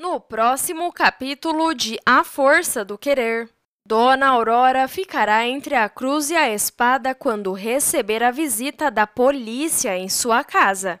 No próximo capítulo de A Força do Querer, Dona Aurora ficará entre a cruz e a espada quando receber a visita da polícia em sua casa.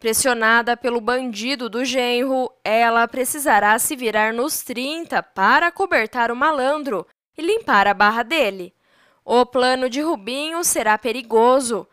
Pressionada pelo bandido do genro, ela precisará se virar nos 30 para cobertar o malandro e limpar a barra dele. O plano de Rubinho será perigoso,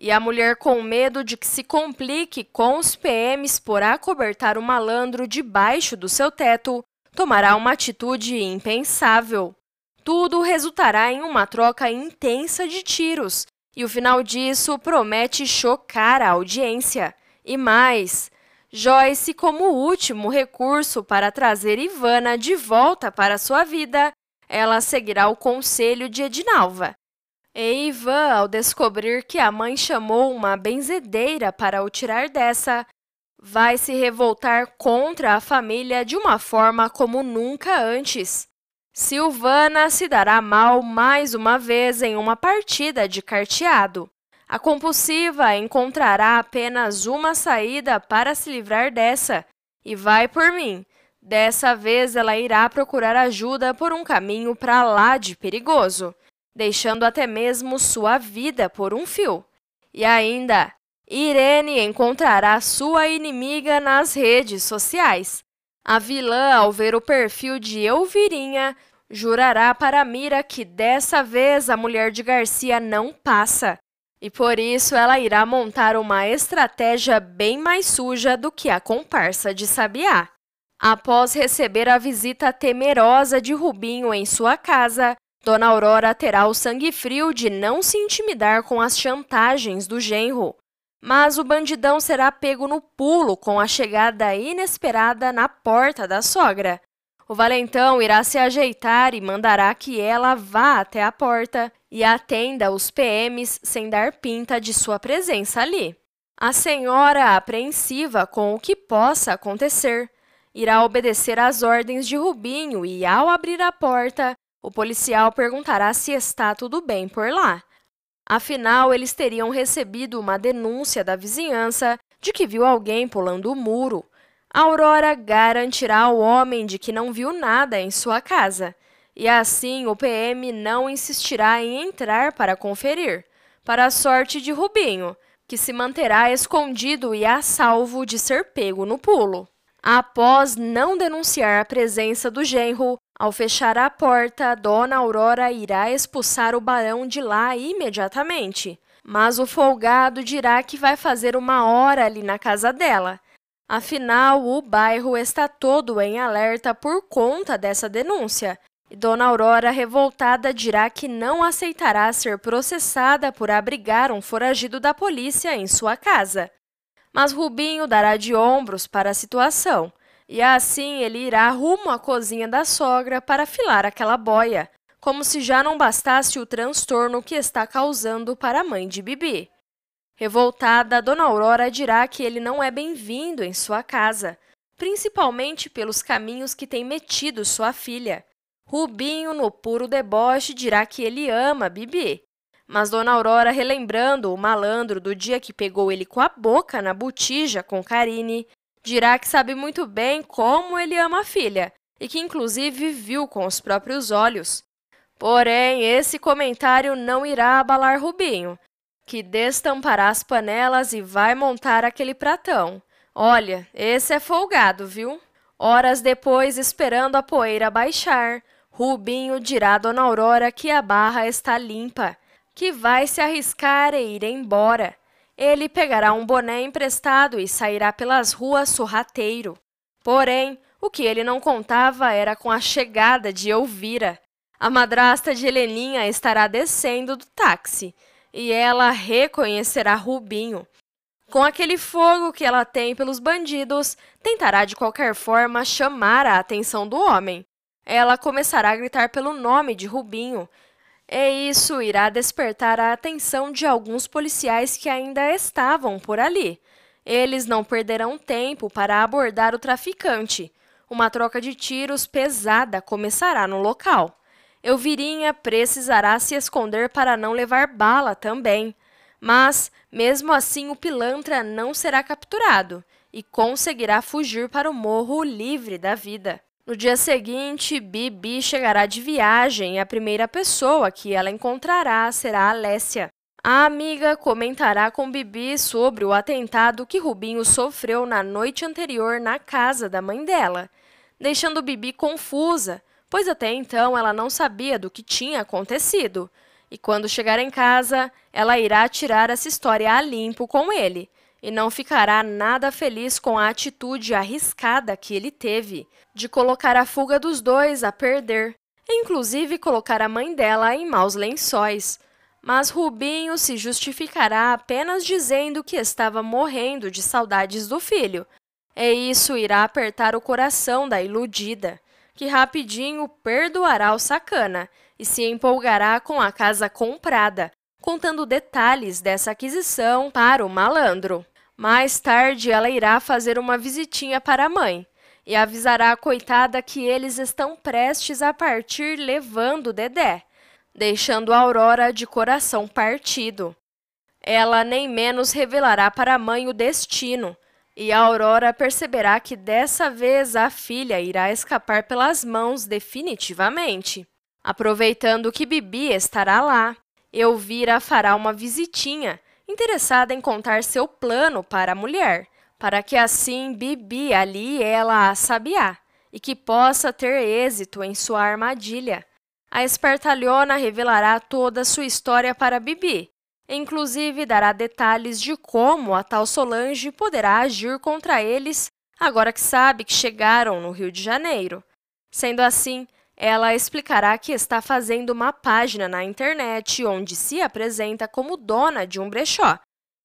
e a mulher, com medo de que se complique com os PMs por acobertar o malandro debaixo do seu teto, tomará uma atitude impensável. Tudo resultará em uma troca intensa de tiros, e o final disso promete chocar a audiência. E mais, Joyce, como último recurso para trazer Ivana de volta para sua vida, ela seguirá o conselho de Edinalva e Ivan, ao descobrir que a mãe chamou uma benzedeira para o tirar dessa, vai se revoltar contra a família de uma forma como nunca antes. Silvana se dará mal mais uma vez em uma partida de carteado. A compulsiva encontrará apenas uma saída para se livrar dessa, e vai por mim. Dessa vez ela irá procurar ajuda por um caminho para lá de perigoso deixando até mesmo sua vida por um fio. E ainda, Irene encontrará sua inimiga nas redes sociais. A vilã, ao ver o perfil de Elvirinha, jurará para Mira que dessa vez a mulher de Garcia não passa. E por isso ela irá montar uma estratégia bem mais suja do que a comparsa de Sabiá. Após receber a visita temerosa de Rubinho em sua casa, Dona Aurora terá o sangue frio de não se intimidar com as chantagens do genro, mas o bandidão será pego no pulo com a chegada inesperada na porta da sogra. O valentão irá se ajeitar e mandará que ela vá até a porta e atenda os PMs sem dar pinta de sua presença ali. A senhora, apreensiva com o que possa acontecer, irá obedecer às ordens de Rubinho e, ao abrir a porta, o policial perguntará se está tudo bem por lá. Afinal, eles teriam recebido uma denúncia da vizinhança de que viu alguém pulando o muro. A Aurora garantirá ao homem de que não viu nada em sua casa. E assim o PM não insistirá em entrar para conferir, para a sorte de Rubinho, que se manterá escondido e a salvo de ser pego no pulo. Após não denunciar a presença do genro, ao fechar a porta, Dona Aurora irá expulsar o barão de lá imediatamente. Mas o folgado dirá que vai fazer uma hora ali na casa dela. Afinal, o bairro está todo em alerta por conta dessa denúncia. E Dona Aurora, revoltada, dirá que não aceitará ser processada por abrigar um foragido da polícia em sua casa mas Rubinho dará de ombros para a situação, e assim ele irá rumo à cozinha da sogra para afilar aquela boia, como se já não bastasse o transtorno que está causando para a mãe de Bibi. Revoltada, Dona Aurora dirá que ele não é bem-vindo em sua casa, principalmente pelos caminhos que tem metido sua filha. Rubinho, no puro deboche, dirá que ele ama Bibi, mas Dona Aurora, relembrando o malandro do dia que pegou ele com a boca na botija com Karine, dirá que sabe muito bem como ele ama a filha e que inclusive viu com os próprios olhos. Porém, esse comentário não irá abalar Rubinho, que destampará as panelas e vai montar aquele pratão. Olha, esse é folgado, viu? Horas depois, esperando a poeira baixar, Rubinho dirá a Dona Aurora que a barra está limpa que vai se arriscar e ir embora. Ele pegará um boné emprestado e sairá pelas ruas sorrateiro. Porém, o que ele não contava era com a chegada de Elvira. A madrasta de Heleninha estará descendo do táxi e ela reconhecerá Rubinho. Com aquele fogo que ela tem pelos bandidos, tentará de qualquer forma chamar a atenção do homem. Ela começará a gritar pelo nome de Rubinho e isso irá despertar a atenção de alguns policiais que ainda estavam por ali. Eles não perderão tempo para abordar o traficante. Uma troca de tiros pesada começará no local. Elvirinha precisará se esconder para não levar bala também. Mas, mesmo assim, o pilantra não será capturado e conseguirá fugir para o morro livre da vida. No dia seguinte, Bibi chegará de viagem e a primeira pessoa que ela encontrará será Alessia. A amiga comentará com Bibi sobre o atentado que Rubinho sofreu na noite anterior na casa da mãe dela, deixando Bibi confusa, pois até então ela não sabia do que tinha acontecido. E quando chegar em casa, ela irá tirar essa história a limpo com ele e não ficará nada feliz com a atitude arriscada que ele teve de colocar a fuga dos dois a perder, inclusive colocar a mãe dela em maus lençóis. Mas Rubinho se justificará apenas dizendo que estava morrendo de saudades do filho. E isso irá apertar o coração da iludida, que rapidinho perdoará o sacana e se empolgará com a casa comprada, contando detalhes dessa aquisição para o malandro. Mais tarde, ela irá fazer uma visitinha para a mãe e avisará a coitada que eles estão prestes a partir levando Dedé deixando Aurora de coração partido. Ela nem menos revelará para a mãe o destino, e a Aurora perceberá que dessa vez a filha irá escapar pelas mãos definitivamente. Aproveitando que Bibi estará lá, Elvira fará uma visitinha, interessada em contar seu plano para a mulher, para que assim Bibi ali ela a sabiá e que possa ter êxito em sua armadilha. A espertalhona revelará toda a sua história para Bibi, inclusive dará detalhes de como a tal Solange poderá agir contra eles agora que sabe que chegaram no Rio de Janeiro. Sendo assim, ela explicará que está fazendo uma página na internet onde se apresenta como dona de um brechó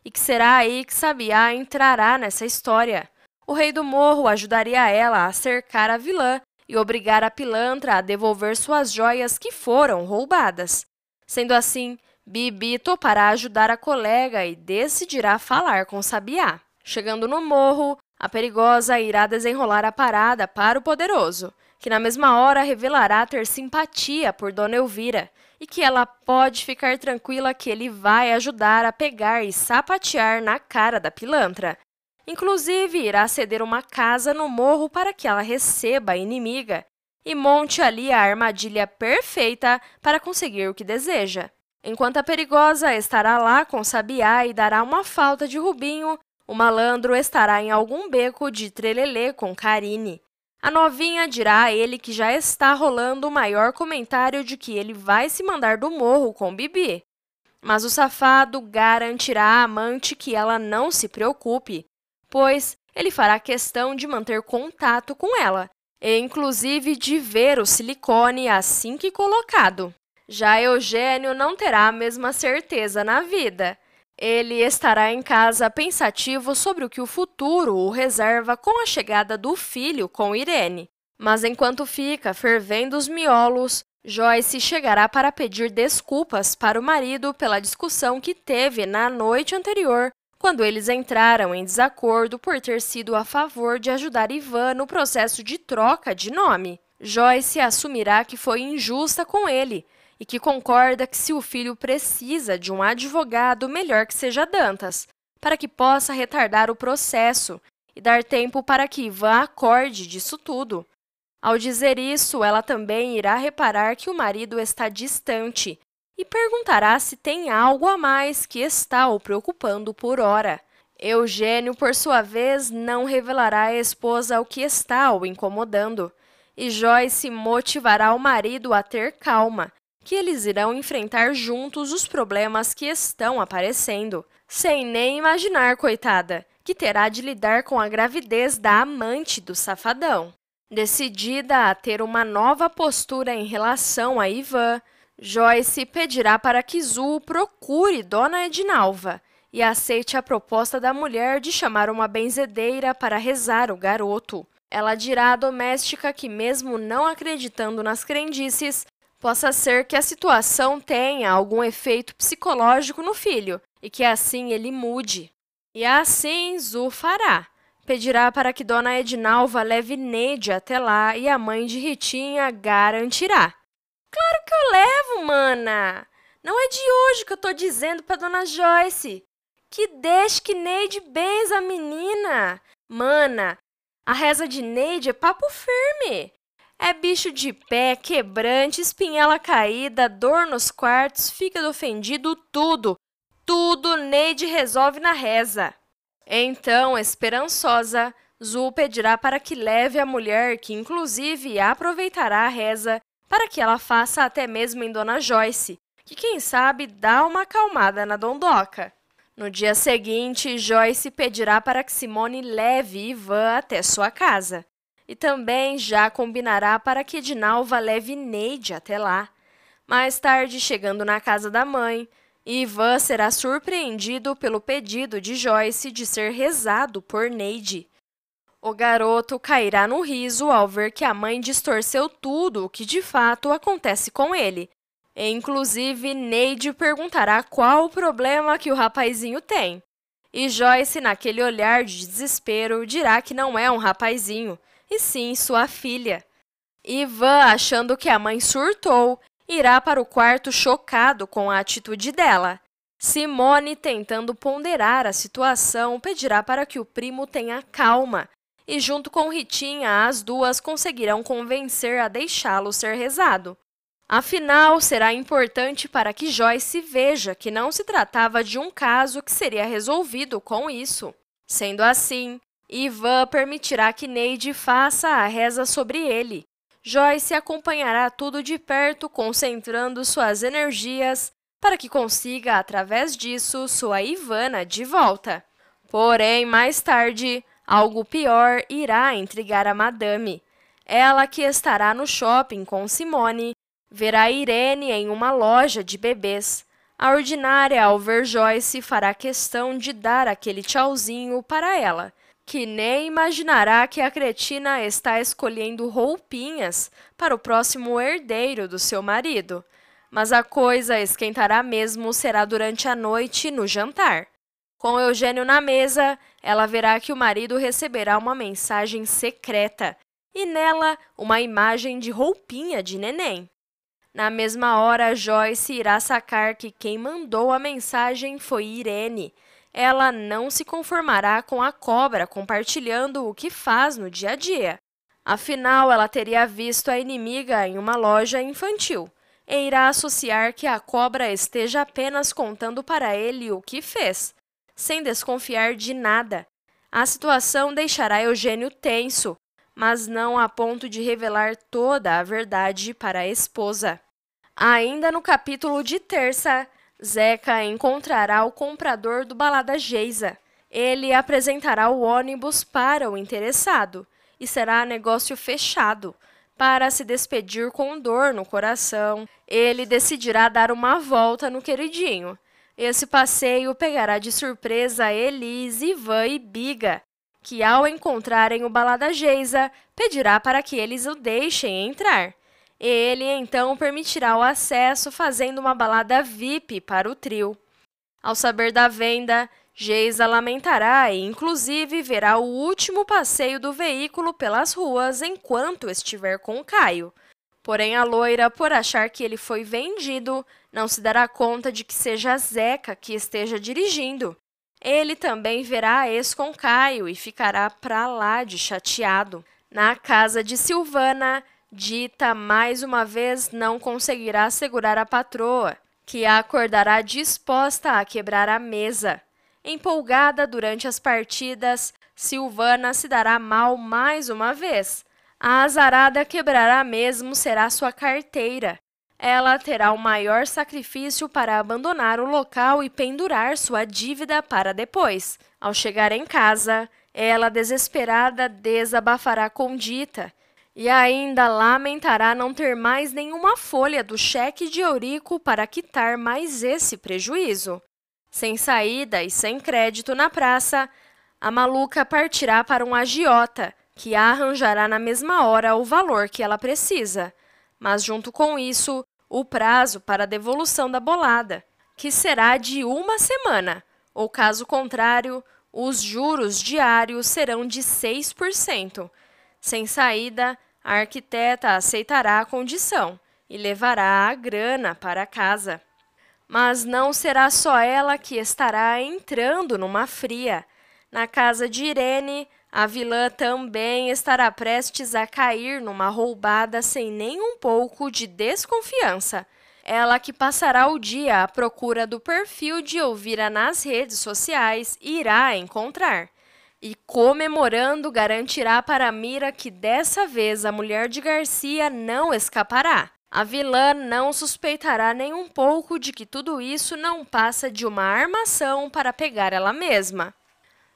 e que será aí que Sabiá entrará nessa história. O rei do morro ajudaria ela a cercar a vilã e obrigar a pilantra a devolver suas joias que foram roubadas. Sendo assim, Bibi topará ajudar a colega e decidirá falar com Sabiá. Chegando no morro, a perigosa irá desenrolar a parada para o poderoso, que na mesma hora revelará ter simpatia por Dona Elvira e que ela pode ficar tranquila que ele vai ajudar a pegar e sapatear na cara da pilantra, Inclusive, irá ceder uma casa no morro para que ela receba a inimiga e monte ali a armadilha perfeita para conseguir o que deseja. Enquanto a perigosa estará lá com Sabiá e dará uma falta de Rubinho, o malandro estará em algum beco de trelelê com Karine. A novinha dirá a ele que já está rolando o maior comentário de que ele vai se mandar do morro com Bibi. Mas o safado garantirá à amante que ela não se preocupe, pois ele fará questão de manter contato com ela, e inclusive de ver o silicone assim que colocado. Já Eugênio não terá a mesma certeza na vida. Ele estará em casa pensativo sobre o que o futuro o reserva com a chegada do filho com Irene. Mas enquanto fica fervendo os miolos, Joyce chegará para pedir desculpas para o marido pela discussão que teve na noite anterior quando eles entraram em desacordo por ter sido a favor de ajudar Ivan no processo de troca de nome. Joyce assumirá que foi injusta com ele e que concorda que se o filho precisa de um advogado, melhor que seja Dantas, para que possa retardar o processo e dar tempo para que Ivan acorde disso tudo. Ao dizer isso, ela também irá reparar que o marido está distante e perguntará se tem algo a mais que está o preocupando por ora. Eugênio, por sua vez, não revelará à esposa o que está o incomodando, e Joyce motivará o marido a ter calma, que eles irão enfrentar juntos os problemas que estão aparecendo, sem nem imaginar, coitada, que terá de lidar com a gravidez da amante do safadão. Decidida a ter uma nova postura em relação a Ivan, Joyce pedirá para que Zul procure Dona Edinalva e aceite a proposta da mulher de chamar uma benzedeira para rezar o garoto. Ela dirá à doméstica que, mesmo não acreditando nas crendices, possa ser que a situação tenha algum efeito psicológico no filho e que assim ele mude. E assim Zu fará. Pedirá para que Dona Edinalva leve Neide até lá e a mãe de Ritinha garantirá. Claro que eu levo, mana. Não é de hoje que eu tô dizendo pra dona Joyce. Que deixe que Neide benza a menina. Mana, a reza de Neide é papo firme. É bicho de pé, quebrante, espinhela caída, dor nos quartos, fígado ofendido, tudo. Tudo Neide resolve na reza. Então, esperançosa, Zul pedirá para que leve a mulher, que inclusive aproveitará a reza, para que ela faça até mesmo em Dona Joyce, que quem sabe dá uma acalmada na dondoca. No dia seguinte, Joyce pedirá para que Simone leve Ivan até sua casa. E também já combinará para que Edinalva leve Neide até lá. Mais tarde, chegando na casa da mãe, Ivan será surpreendido pelo pedido de Joyce de ser rezado por Neide. O garoto cairá no riso ao ver que a mãe distorceu tudo o que de fato acontece com ele. E, inclusive, Neide perguntará qual o problema que o rapazinho tem. E Joyce, naquele olhar de desespero, dirá que não é um rapazinho, e sim sua filha. Ivan, achando que a mãe surtou, irá para o quarto chocado com a atitude dela. Simone, tentando ponderar a situação, pedirá para que o primo tenha calma e, junto com Ritinha, as duas conseguirão convencer a deixá-lo ser rezado. Afinal, será importante para que Joyce veja que não se tratava de um caso que seria resolvido com isso. Sendo assim, Ivan permitirá que Neide faça a reza sobre ele. Joyce acompanhará tudo de perto, concentrando suas energias para que consiga, através disso, sua Ivana de volta. Porém, mais tarde, Algo pior irá intrigar a madame. Ela, que estará no shopping com Simone, verá Irene em uma loja de bebês. A ordinária, ao ver Joyce, fará questão de dar aquele tchauzinho para ela, que nem imaginará que a cretina está escolhendo roupinhas para o próximo herdeiro do seu marido. Mas a coisa esquentará mesmo será durante a noite no jantar. Com Eugênio na mesa, ela verá que o marido receberá uma mensagem secreta e nela uma imagem de roupinha de neném. Na mesma hora, Joyce irá sacar que quem mandou a mensagem foi Irene. Ela não se conformará com a cobra compartilhando o que faz no dia a dia. Afinal, ela teria visto a inimiga em uma loja infantil e irá associar que a cobra esteja apenas contando para ele o que fez sem desconfiar de nada. A situação deixará Eugênio tenso, mas não a ponto de revelar toda a verdade para a esposa. Ainda no capítulo de terça, Zeca encontrará o comprador do Balada Geisa. Ele apresentará o ônibus para o interessado e será negócio fechado. Para se despedir com dor no coração, ele decidirá dar uma volta no queridinho esse passeio pegará de surpresa Elise, Ivan e Biga, que ao encontrarem o balada Geisa, pedirá para que eles o deixem entrar. Ele então permitirá o acesso fazendo uma balada VIP para o trio. Ao saber da venda, Geisa lamentará e inclusive verá o último passeio do veículo pelas ruas enquanto estiver com Caio. Porém, a loira, por achar que ele foi vendido, não se dará conta de que seja Zeca que esteja dirigindo. Ele também verá a ex com Caio e ficará pra lá de chateado. Na casa de Silvana, Dita mais uma vez não conseguirá segurar a patroa, que a acordará disposta a quebrar a mesa. Empolgada durante as partidas, Silvana se dará mal mais uma vez a azarada quebrará mesmo será sua carteira. Ela terá o maior sacrifício para abandonar o local e pendurar sua dívida para depois. Ao chegar em casa, ela, desesperada, desabafará com Dita e ainda lamentará não ter mais nenhuma folha do cheque de Eurico para quitar mais esse prejuízo. Sem saída e sem crédito na praça, a maluca partirá para um agiota que arranjará na mesma hora o valor que ela precisa, mas junto com isso, o prazo para a devolução da bolada, que será de uma semana, ou caso contrário, os juros diários serão de 6%. Sem saída, a arquiteta aceitará a condição e levará a grana para casa. Mas não será só ela que estará entrando numa fria. Na casa de Irene, A vilã também estará prestes a cair numa roubada sem nem um pouco de desconfiança. Ela que passará o dia à procura do perfil de Elvira nas redes sociais irá encontrar. E comemorando, garantirá para Mira que dessa vez a mulher de Garcia não escapará. A vilã não suspeitará nem um pouco de que tudo isso não passa de uma armação para pegar ela mesma.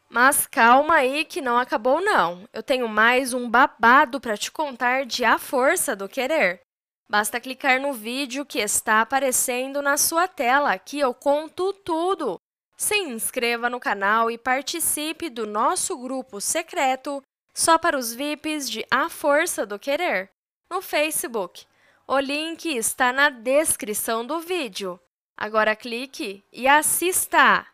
Mas calma aí que não acabou não. Eu tenho mais um babado para te contar de A Força do Querer. Basta clicar no vídeo que está aparecendo na sua tela, que eu conto tudo. Se inscreva no canal e participe do nosso grupo secreto só para os VIPs de A Força do Querer, no Facebook. O link está na descrição do vídeo. Agora clique e assista!